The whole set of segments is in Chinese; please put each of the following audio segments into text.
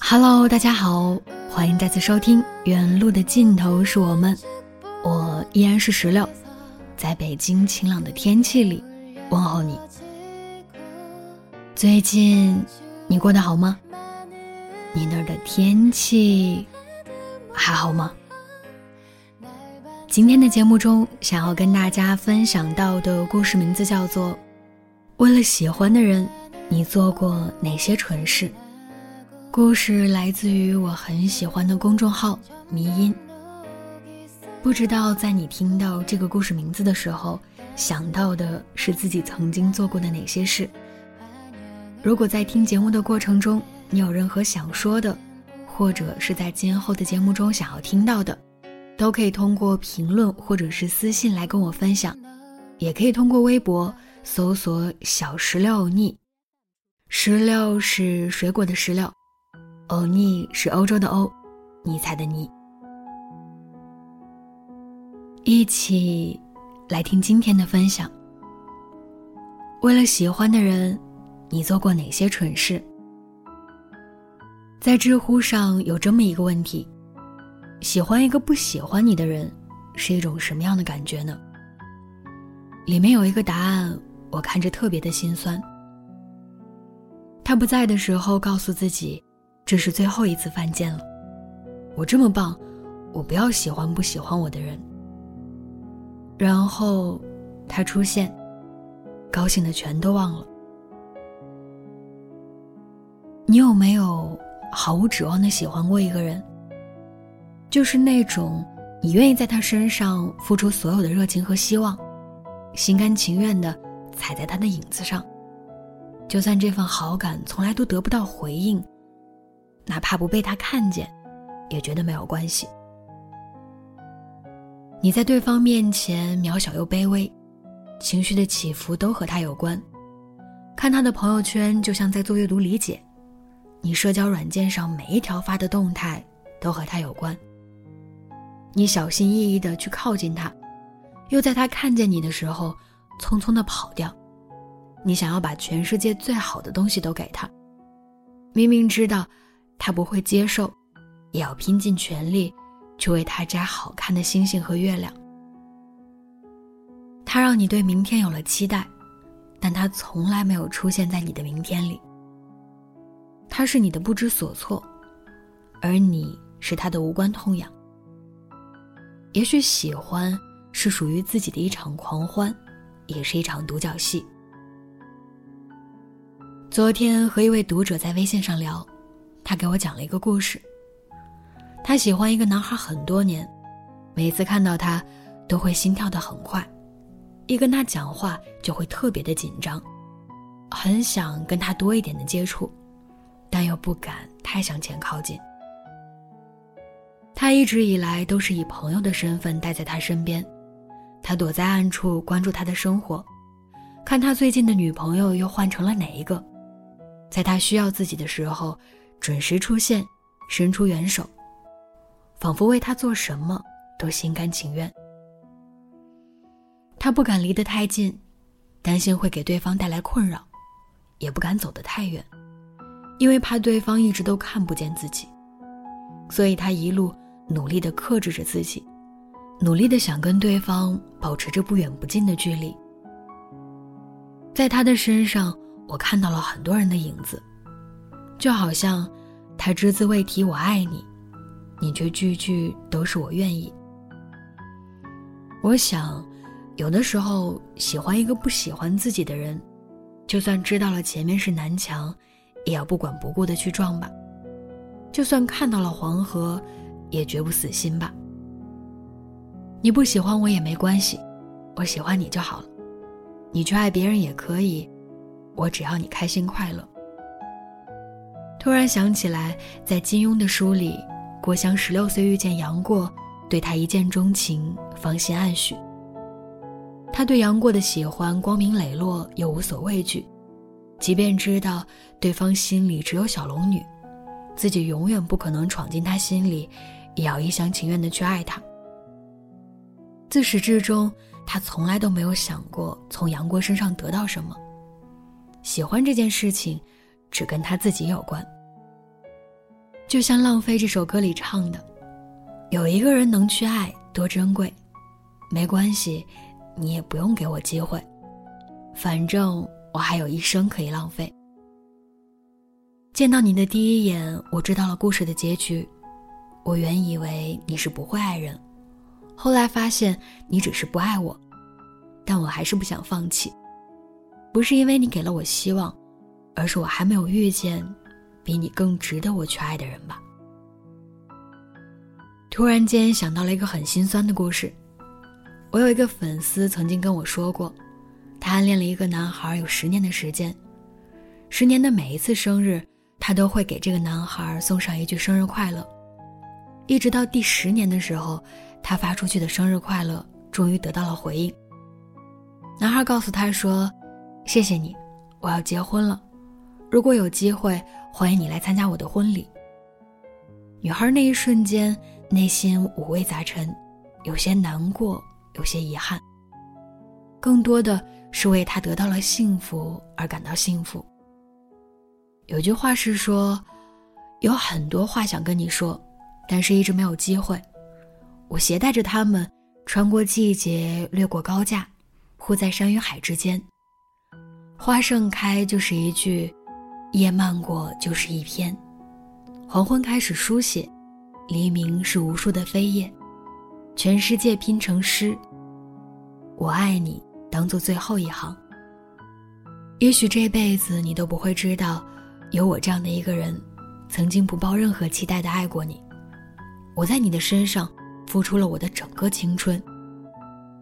Hello，大家好，欢迎再次收听《原路的尽头是我们》，我依然是石榴，在北京晴朗的天气里问候你。最近你过得好吗？你那儿的天气还好吗？今天的节目中，想要跟大家分享到的故事名字叫做《为了喜欢的人，你做过哪些蠢事》。故事来自于我很喜欢的公众号“迷音”。不知道在你听到这个故事名字的时候，想到的是自己曾经做过的哪些事？如果在听节目的过程中，你有任何想说的，或者是在今后的节目中想要听到的，都可以通过评论或者是私信来跟我分享，也可以通过微博搜索“小石榴欧尼”，石榴是水果的石榴。欧尼是欧洲的欧，尼采的尼。一起来听今天的分享。为了喜欢的人，你做过哪些蠢事？在知乎上有这么一个问题：喜欢一个不喜欢你的人，是一种什么样的感觉呢？里面有一个答案，我看着特别的心酸。他不在的时候，告诉自己。这是最后一次犯贱了，我这么棒，我不要喜欢不喜欢我的人。然后，他出现，高兴的全都忘了。你有没有毫无指望的喜欢过一个人？就是那种你愿意在他身上付出所有的热情和希望，心甘情愿的踩在他的影子上，就算这份好感从来都得不到回应。哪怕不被他看见，也觉得没有关系。你在对方面前渺小又卑微，情绪的起伏都和他有关。看他的朋友圈，就像在做阅读理解。你社交软件上每一条发的动态，都和他有关。你小心翼翼的去靠近他，又在他看见你的时候，匆匆的跑掉。你想要把全世界最好的东西都给他，明明知道。他不会接受，也要拼尽全力去为他摘好看的星星和月亮。他让你对明天有了期待，但他从来没有出现在你的明天里。他是你的不知所措，而你是他的无关痛痒。也许喜欢是属于自己的一场狂欢，也是一场独角戏。昨天和一位读者在微信上聊。他给我讲了一个故事。他喜欢一个男孩很多年，每次看到他，都会心跳的很快，一跟他讲话就会特别的紧张，很想跟他多一点的接触，但又不敢太向前靠近。他一直以来都是以朋友的身份待在他身边，他躲在暗处关注他的生活，看他最近的女朋友又换成了哪一个，在他需要自己的时候。准时出现，伸出援手，仿佛为他做什么都心甘情愿。他不敢离得太近，担心会给对方带来困扰，也不敢走得太远，因为怕对方一直都看不见自己，所以他一路努力地克制着自己，努力地想跟对方保持着不远不近的距离。在他的身上，我看到了很多人的影子，就好像他只字未提“我爱你”，你却句句都是我愿意。我想，有的时候喜欢一个不喜欢自己的人。就算知道了前面是南墙，也要不管不顾的去撞吧。就算看到了黄河，也绝不死心吧。你不喜欢我也没关系，我喜欢你就好了。你去爱别人也可以，我只要你开心快乐。突然想起来，在金庸的书里，郭襄十六岁遇见杨过，对他一见钟情，芳心暗许。他对杨过的喜欢光明磊落又无所畏惧，即便知道对方心里只有小龙女，自己永远不可能闯进他心里，也要一厢情愿的去爱他。自始至终，他从来都没有想过从杨过身上得到什么。喜欢这件事情，只跟他自己有关。就像《浪费》这首歌里唱的：“有一个人能去爱，多珍贵，没关系。”你也不用给我机会，反正我还有一生可以浪费。见到你的第一眼，我知道了故事的结局。我原以为你是不会爱人，后来发现你只是不爱我，但我还是不想放弃。不是因为你给了我希望，而是我还没有遇见比你更值得我去爱的人吧。突然间想到了一个很心酸的故事。我有一个粉丝曾经跟我说过，他暗恋了一个男孩有十年的时间，十年的每一次生日，他都会给这个男孩送上一句生日快乐，一直到第十年的时候，他发出去的生日快乐终于得到了回应。男孩告诉他说：“谢谢你，我要结婚了，如果有机会，欢迎你来参加我的婚礼。”女孩那一瞬间内心五味杂陈，有些难过。有些遗憾，更多的是为他得到了幸福而感到幸福。有句话是说，有很多话想跟你说，但是一直没有机会。我携带着它们，穿过季节，掠过高架，护在山与海之间。花盛开就是一句，叶漫过就是一篇。黄昏开始书写，黎明是无数的飞叶，全世界拼成诗。我爱你，当做最后一行。也许这辈子你都不会知道，有我这样的一个人，曾经不抱任何期待的爱过你。我在你的身上付出了我的整个青春。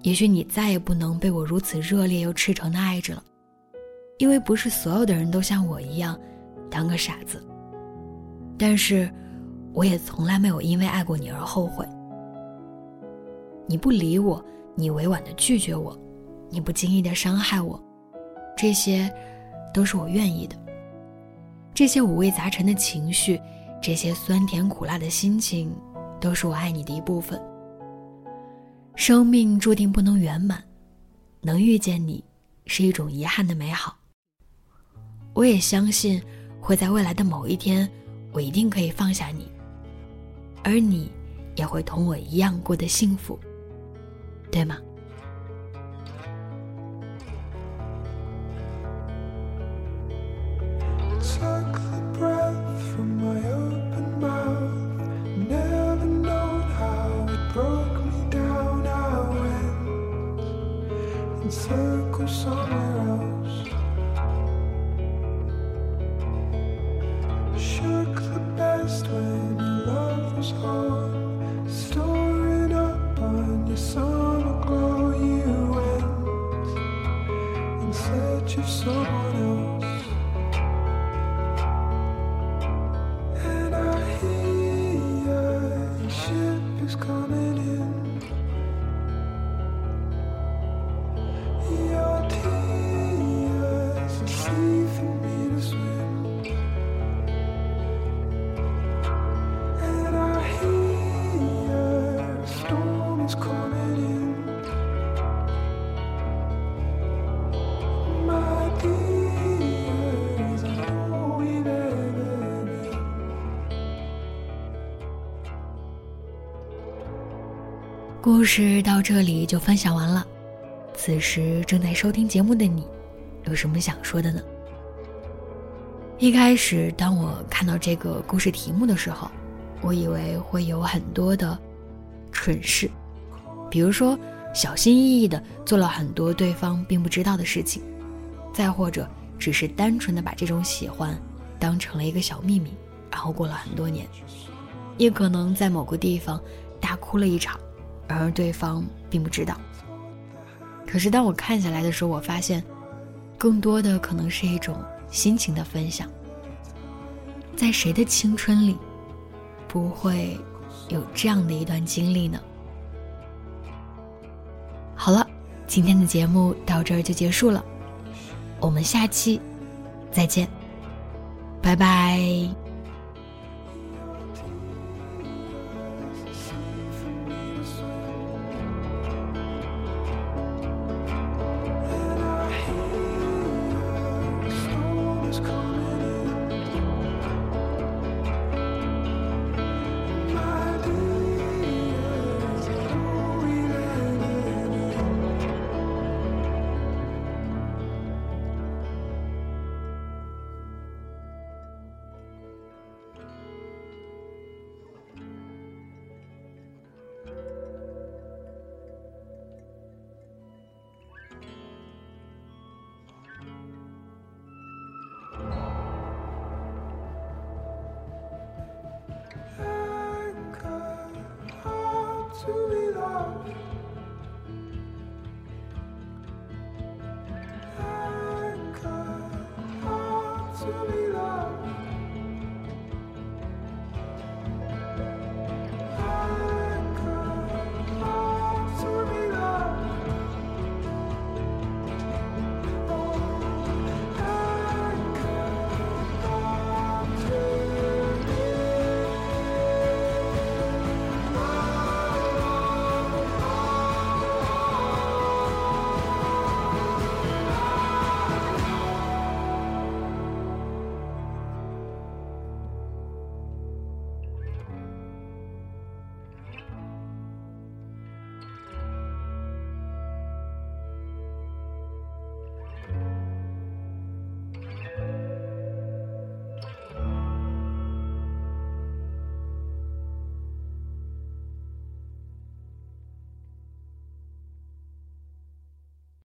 也许你再也不能被我如此热烈又赤诚的爱着了，因为不是所有的人都像我一样，当个傻子。但是，我也从来没有因为爱过你而后悔。你不理我。你委婉的拒绝我，你不经意的伤害我，这些，都是我愿意的。这些五味杂陈的情绪，这些酸甜苦辣的心情，都是我爱你的一部分。生命注定不能圆满，能遇见你，是一种遗憾的美好。我也相信，会在未来的某一天，我一定可以放下你，而你，也会同我一样过得幸福。对吗？when your love was hard. 故事到这里就分享完了。此时正在收听节目的你，有什么想说的呢？一开始，当我看到这个故事题目的时候，我以为会有很多的蠢事，比如说小心翼翼的做了很多对方并不知道的事情，再或者只是单纯的把这种喜欢当成了一个小秘密，然后过了很多年，也可能在某个地方大哭了一场。而对方并不知道。可是当我看下来的时候，我发现，更多的可能是一种心情的分享。在谁的青春里，不会有这样的一段经历呢？好了，今天的节目到这儿就结束了，我们下期再见，拜拜。